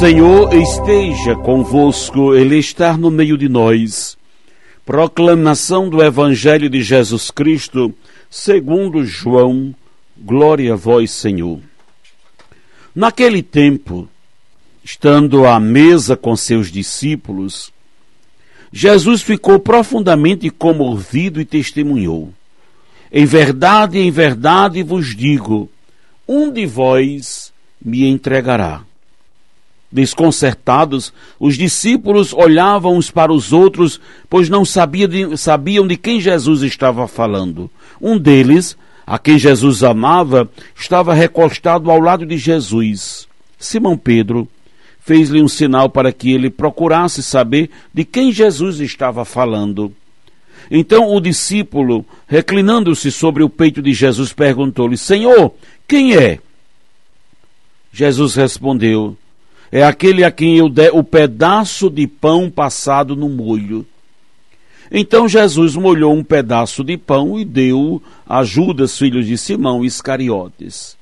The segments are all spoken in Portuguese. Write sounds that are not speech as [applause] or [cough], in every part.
Senhor esteja convosco, Ele está no meio de nós. Proclamação do Evangelho de Jesus Cristo, segundo João, glória a vós, Senhor. Naquele tempo, estando à mesa com seus discípulos, Jesus ficou profundamente comovido e testemunhou: Em verdade, em verdade vos digo, um de vós me entregará. Desconcertados, os discípulos olhavam uns para os outros, pois não de, sabiam de quem Jesus estava falando. Um deles, a quem Jesus amava, estava recostado ao lado de Jesus. Simão Pedro fez-lhe um sinal para que ele procurasse saber de quem Jesus estava falando. Então o discípulo, reclinando-se sobre o peito de Jesus, perguntou-lhe: Senhor, quem é? Jesus respondeu: é aquele a quem eu der o pedaço de pão passado no molho. Então Jesus molhou um pedaço de pão e deu a Judas, filho de Simão Iscariotes.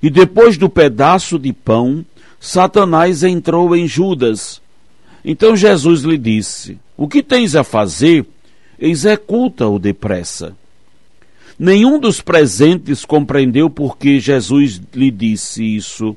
E depois do pedaço de pão, Satanás entrou em Judas. Então Jesus lhe disse: O que tens a fazer? Executa-o depressa. Nenhum dos presentes compreendeu por que Jesus lhe disse isso.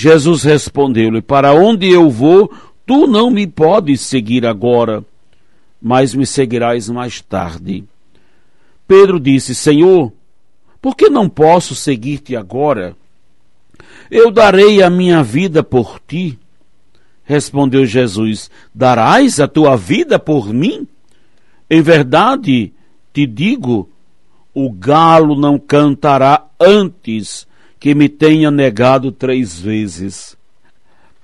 Jesus respondeu-lhe: Para onde eu vou, tu não me podes seguir agora, mas me seguirás mais tarde. Pedro disse: Senhor, por que não posso seguir-te agora? Eu darei a minha vida por ti. Respondeu Jesus: Darás a tua vida por mim? Em verdade te digo: o galo não cantará antes que me tenha negado três vezes.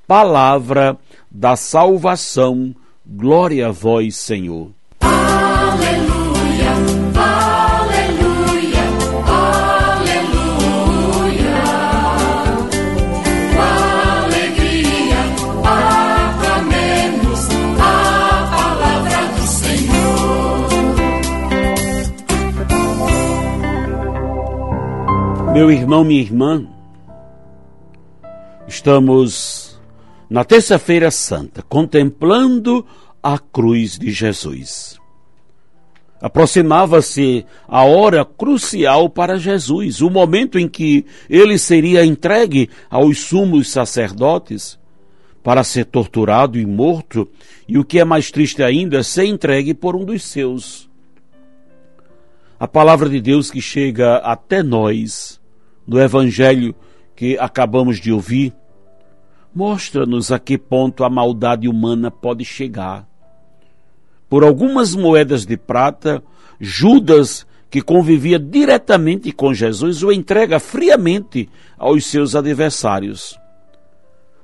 Palavra da salvação, glória a vós, Senhor. Meu irmão, minha irmã, estamos na Terça-feira Santa, contemplando a cruz de Jesus. Aproximava-se a hora crucial para Jesus, o momento em que ele seria entregue aos sumos sacerdotes para ser torturado e morto, e o que é mais triste ainda, ser entregue por um dos seus. A palavra de Deus que chega até nós no Evangelho que acabamos de ouvir, mostra-nos a que ponto a maldade humana pode chegar. Por algumas moedas de prata, Judas, que convivia diretamente com Jesus, o entrega friamente aos seus adversários.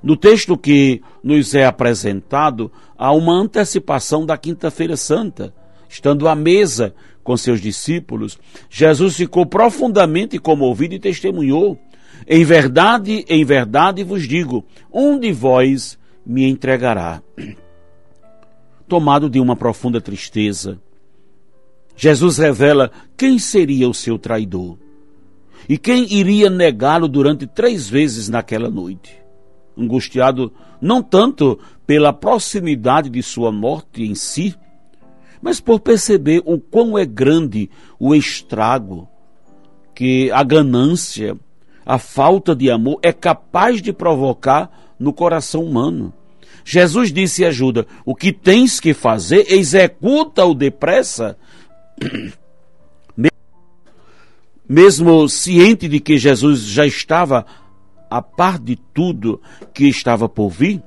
No texto que nos é apresentado, há uma antecipação da Quinta-feira Santa. Estando à mesa com seus discípulos, Jesus ficou profundamente comovido e testemunhou: Em verdade, em verdade vos digo: um de vós me entregará. Tomado de uma profunda tristeza, Jesus revela quem seria o seu traidor e quem iria negá-lo durante três vezes naquela noite. Angustiado não tanto pela proximidade de sua morte em si, mas por perceber o quão é grande o estrago que a ganância, a falta de amor é capaz de provocar no coração humano. Jesus disse a Judas: O que tens que fazer, executa-o depressa. [clears throat] Mesmo ciente de que Jesus já estava a par de tudo que estava por vir,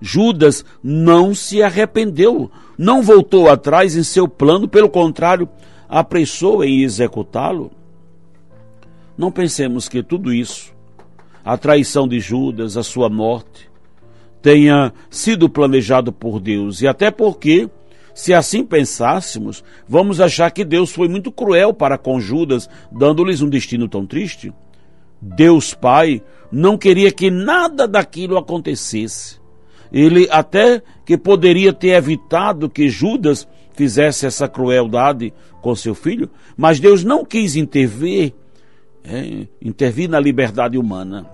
Judas não se arrependeu, não voltou atrás em seu plano, pelo contrário, apressou em executá-lo. Não pensemos que tudo isso, a traição de Judas, a sua morte, tenha sido planejado por Deus, e até porque, se assim pensássemos, vamos achar que Deus foi muito cruel para com Judas, dando-lhes um destino tão triste. Deus Pai não queria que nada daquilo acontecesse. Ele até que poderia ter evitado que Judas fizesse essa crueldade com seu filho, mas Deus não quis intervir, é, intervir na liberdade humana.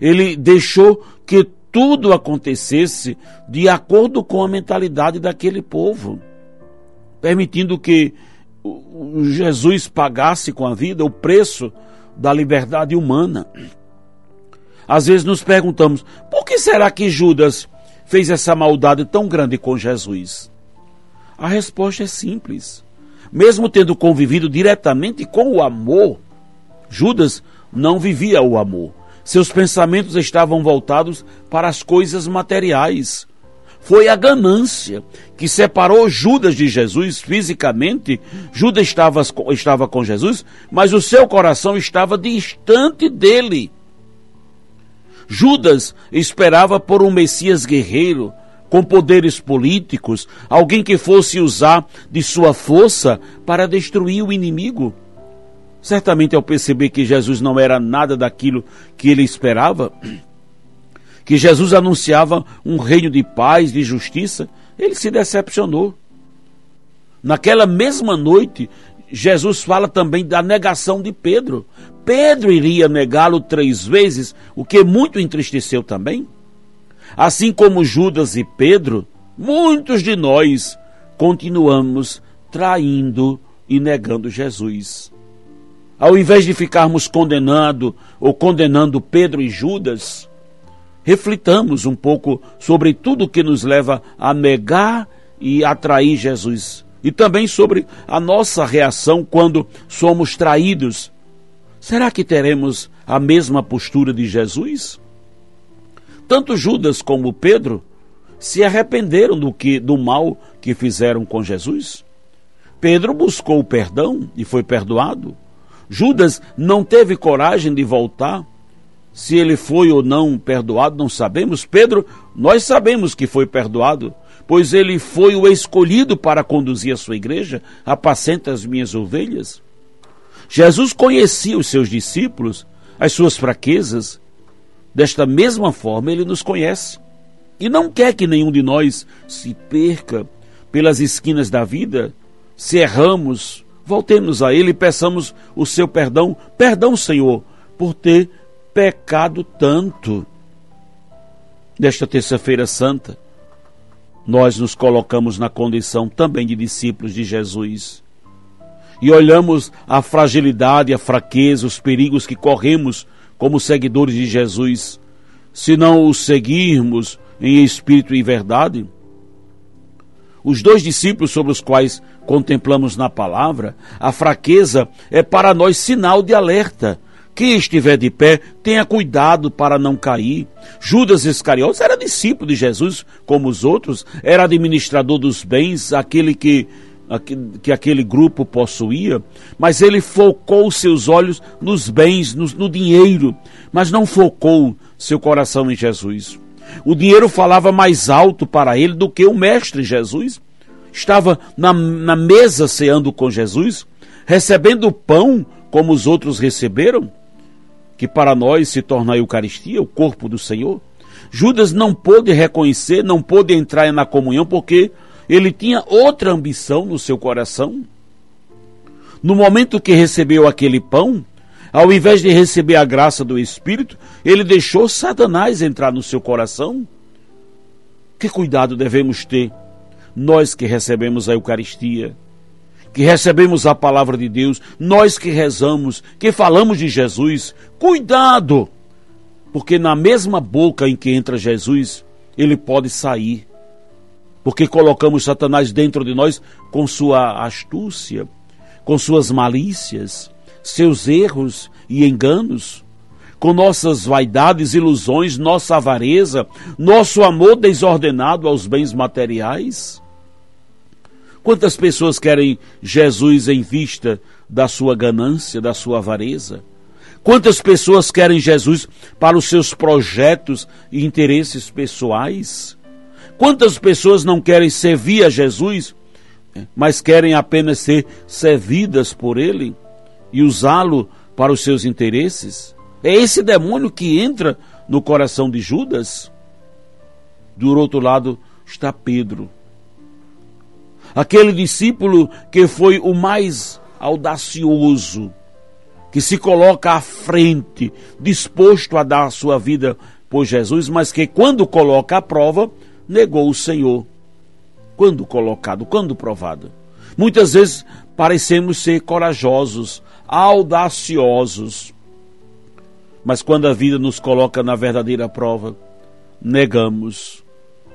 Ele deixou que tudo acontecesse de acordo com a mentalidade daquele povo, permitindo que Jesus pagasse com a vida o preço da liberdade humana. Às vezes nos perguntamos: por que será que Judas fez essa maldade tão grande com Jesus? A resposta é simples. Mesmo tendo convivido diretamente com o amor, Judas não vivia o amor. Seus pensamentos estavam voltados para as coisas materiais. Foi a ganância que separou Judas de Jesus fisicamente. Judas estava, estava com Jesus, mas o seu coração estava distante dele. Judas esperava por um Messias guerreiro, com poderes políticos, alguém que fosse usar de sua força para destruir o inimigo. Certamente, ao perceber que Jesus não era nada daquilo que ele esperava, [clears throat] que Jesus anunciava um reino de paz, de justiça, ele se decepcionou. Naquela mesma noite, Jesus fala também da negação de Pedro. Pedro iria negá-lo três vezes, o que muito entristeceu também. Assim como Judas e Pedro, muitos de nós continuamos traindo e negando Jesus. Ao invés de ficarmos condenando ou condenando Pedro e Judas, reflitamos um pouco sobre tudo que nos leva a negar e atrair Jesus. E também sobre a nossa reação quando somos traídos Será que teremos a mesma postura de Jesus? Tanto Judas como Pedro se arrependeram do que do mal que fizeram com Jesus. Pedro buscou o perdão e foi perdoado. Judas não teve coragem de voltar. Se ele foi ou não perdoado, não sabemos. Pedro, nós sabemos que foi perdoado, pois ele foi o escolhido para conduzir a sua igreja, apacenta as minhas ovelhas. Jesus conhecia os seus discípulos, as suas fraquezas. Desta mesma forma, ele nos conhece. E não quer que nenhum de nós se perca pelas esquinas da vida. Se erramos, voltemos a Ele e peçamos o seu perdão. Perdão, Senhor, por ter pecado tanto. Nesta terça-feira santa, nós nos colocamos na condição também de discípulos de Jesus e olhamos a fragilidade, a fraqueza, os perigos que corremos como seguidores de Jesus, se não o seguirmos em espírito e verdade? Os dois discípulos sobre os quais contemplamos na palavra, a fraqueza é para nós sinal de alerta. Quem estiver de pé, tenha cuidado para não cair. Judas Iscariotes era discípulo de Jesus, como os outros, era administrador dos bens, aquele que que aquele grupo possuía, mas ele focou seus olhos nos bens, no, no, dinheiro, mas não focou seu coração em Jesus. O dinheiro falava mais alto para ele do que o Mestre Jesus. Estava na, na mesa ceando com Jesus, recebendo pão como os outros receberam. Que para nós se torna a Eucaristia, o corpo do Senhor. Judas não pôde reconhecer, não pôde entrar na comunhão porque ele tinha outra ambição no seu coração. No momento que recebeu aquele pão, ao invés de receber a graça do Espírito, ele deixou Satanás entrar no seu coração. Que cuidado devemos ter, nós que recebemos a Eucaristia, que recebemos a palavra de Deus, nós que rezamos, que falamos de Jesus, cuidado! Porque na mesma boca em que entra Jesus, ele pode sair. Porque colocamos Satanás dentro de nós com sua astúcia, com suas malícias, seus erros e enganos, com nossas vaidades, ilusões, nossa avareza, nosso amor desordenado aos bens materiais. Quantas pessoas querem Jesus em vista da sua ganância, da sua avareza? Quantas pessoas querem Jesus para os seus projetos e interesses pessoais? Quantas pessoas não querem servir a Jesus, mas querem apenas ser servidas por Ele e usá-lo para os seus interesses? É esse demônio que entra no coração de Judas? Do outro lado está Pedro aquele discípulo que foi o mais audacioso, que se coloca à frente, disposto a dar a sua vida por Jesus, mas que quando coloca a prova, negou o Senhor. Quando colocado, quando provado. Muitas vezes parecemos ser corajosos, audaciosos, mas quando a vida nos coloca na verdadeira prova, negamos,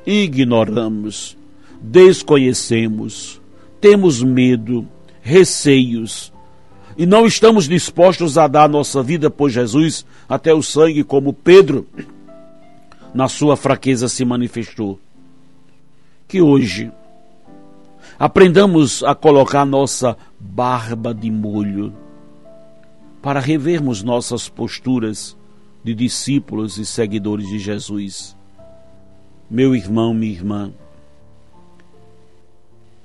ignoramos, desconhecemos, temos medo, receios, e não estamos dispostos a dar nossa vida por Jesus até o sangue, como Pedro, na sua fraqueza, se manifestou. Que hoje aprendamos a colocar nossa barba de molho para revermos nossas posturas de discípulos e seguidores de Jesus. Meu irmão, minha irmã,